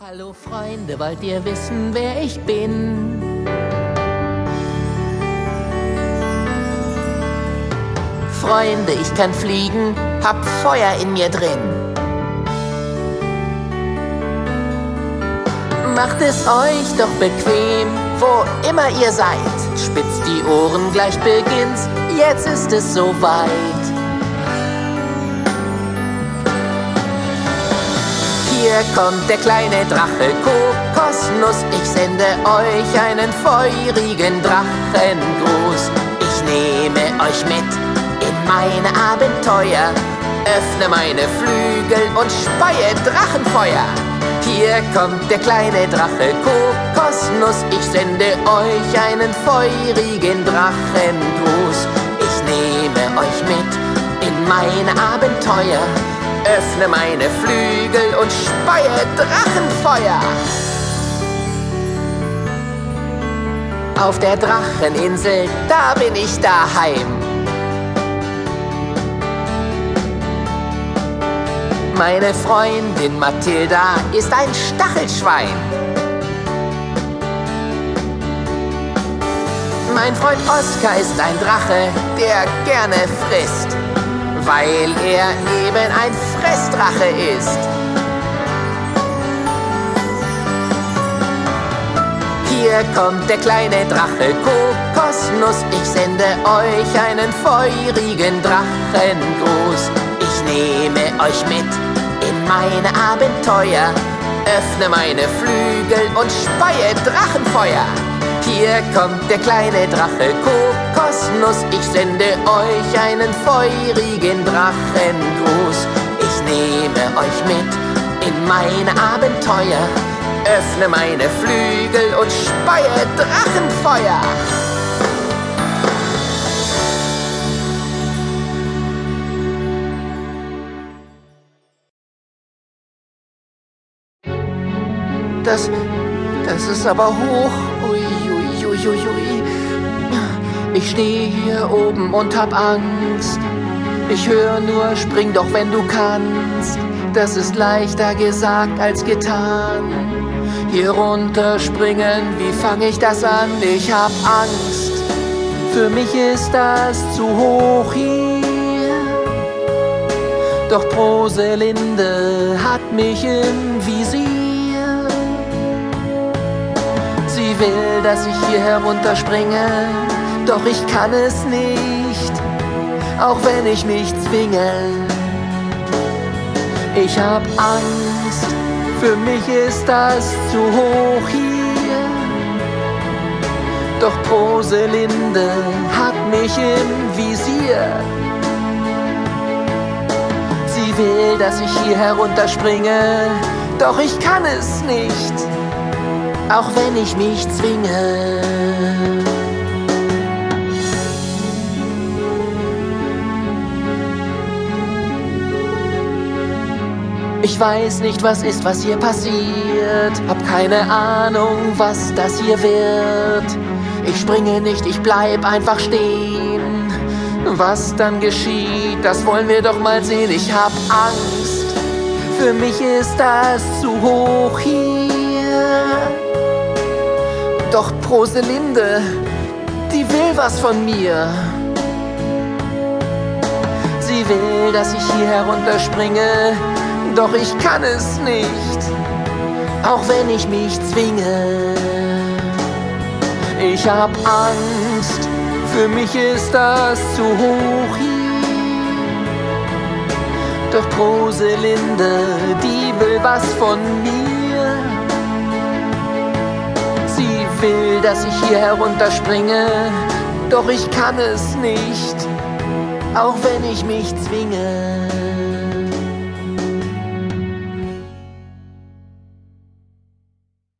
Hallo Freunde, wollt ihr wissen, wer ich bin? Freunde, ich kann fliegen, hab Feuer in mir drin. Macht es euch doch bequem, wo immer ihr seid. Spitzt die Ohren, gleich beginnt's, jetzt ist es soweit. Hier kommt der kleine Drache Kokosnuss. Ich sende euch einen feurigen Drachengruß. Ich nehme euch mit in meine Abenteuer. Öffne meine Flügel und speie Drachenfeuer. Hier kommt der kleine Drache Kokosnuss. Ich sende euch einen feurigen Drachengruß. Ich nehme euch mit in meine Abenteuer. Öffne meine Flügel und speie Drachenfeuer. Auf der Dracheninsel, da bin ich daheim. Meine Freundin Mathilda ist ein Stachelschwein. Mein Freund Oskar ist ein Drache, der gerne frisst, weil er eben ein Fressdrache ist. Hier kommt der kleine Drache Kokosnuss. Ich sende euch einen feurigen Drachengruß. Ich nehme euch mit in meine Abenteuer. Öffne meine Flügel und speie Drachenfeuer. Hier kommt der kleine Drache Kokosnuss. Ich sende euch einen feurigen Drachengruß. Ich nehme euch mit in meine Abenteuer. Öffne meine Flügel und speie Drachenfeuer. Das, das ist aber hoch. Ui, ui, ui, ui, ui. Ich stehe hier oben und hab Angst. Ich höre nur, spring doch, wenn du kannst. Das ist leichter gesagt als getan. Hier runter springen, wie fang ich das an? Ich hab Angst. Für mich ist das zu hoch hier. Doch Proselinde hat mich im Visier. Will, dass ich hier herunterspringe, doch ich kann es nicht, auch wenn ich mich zwinge. Ich hab Angst, für mich ist das zu hoch hier. Doch Proselinde hat mich im Visier. Sie will, dass ich hier herunterspringe, doch ich kann es nicht, auch wenn ich mich zwinge. Ich weiß nicht, was ist, was hier passiert. Hab keine Ahnung, was das hier wird. Ich springe nicht, ich bleib einfach stehen. Was dann geschieht, das wollen wir doch mal sehen. Ich hab Angst. Für mich ist das zu hoch hier. Doch Proselinde, die will was von mir. Sie will, dass ich hier herunterspringe, doch ich kann es nicht, auch wenn ich mich zwinge. Ich hab Angst, für mich ist das zu hoch hier. Doch Proselinde, die will was von mir. Will, dass ich hier herunterspringe, doch ich kann es nicht, auch wenn ich mich zwinge.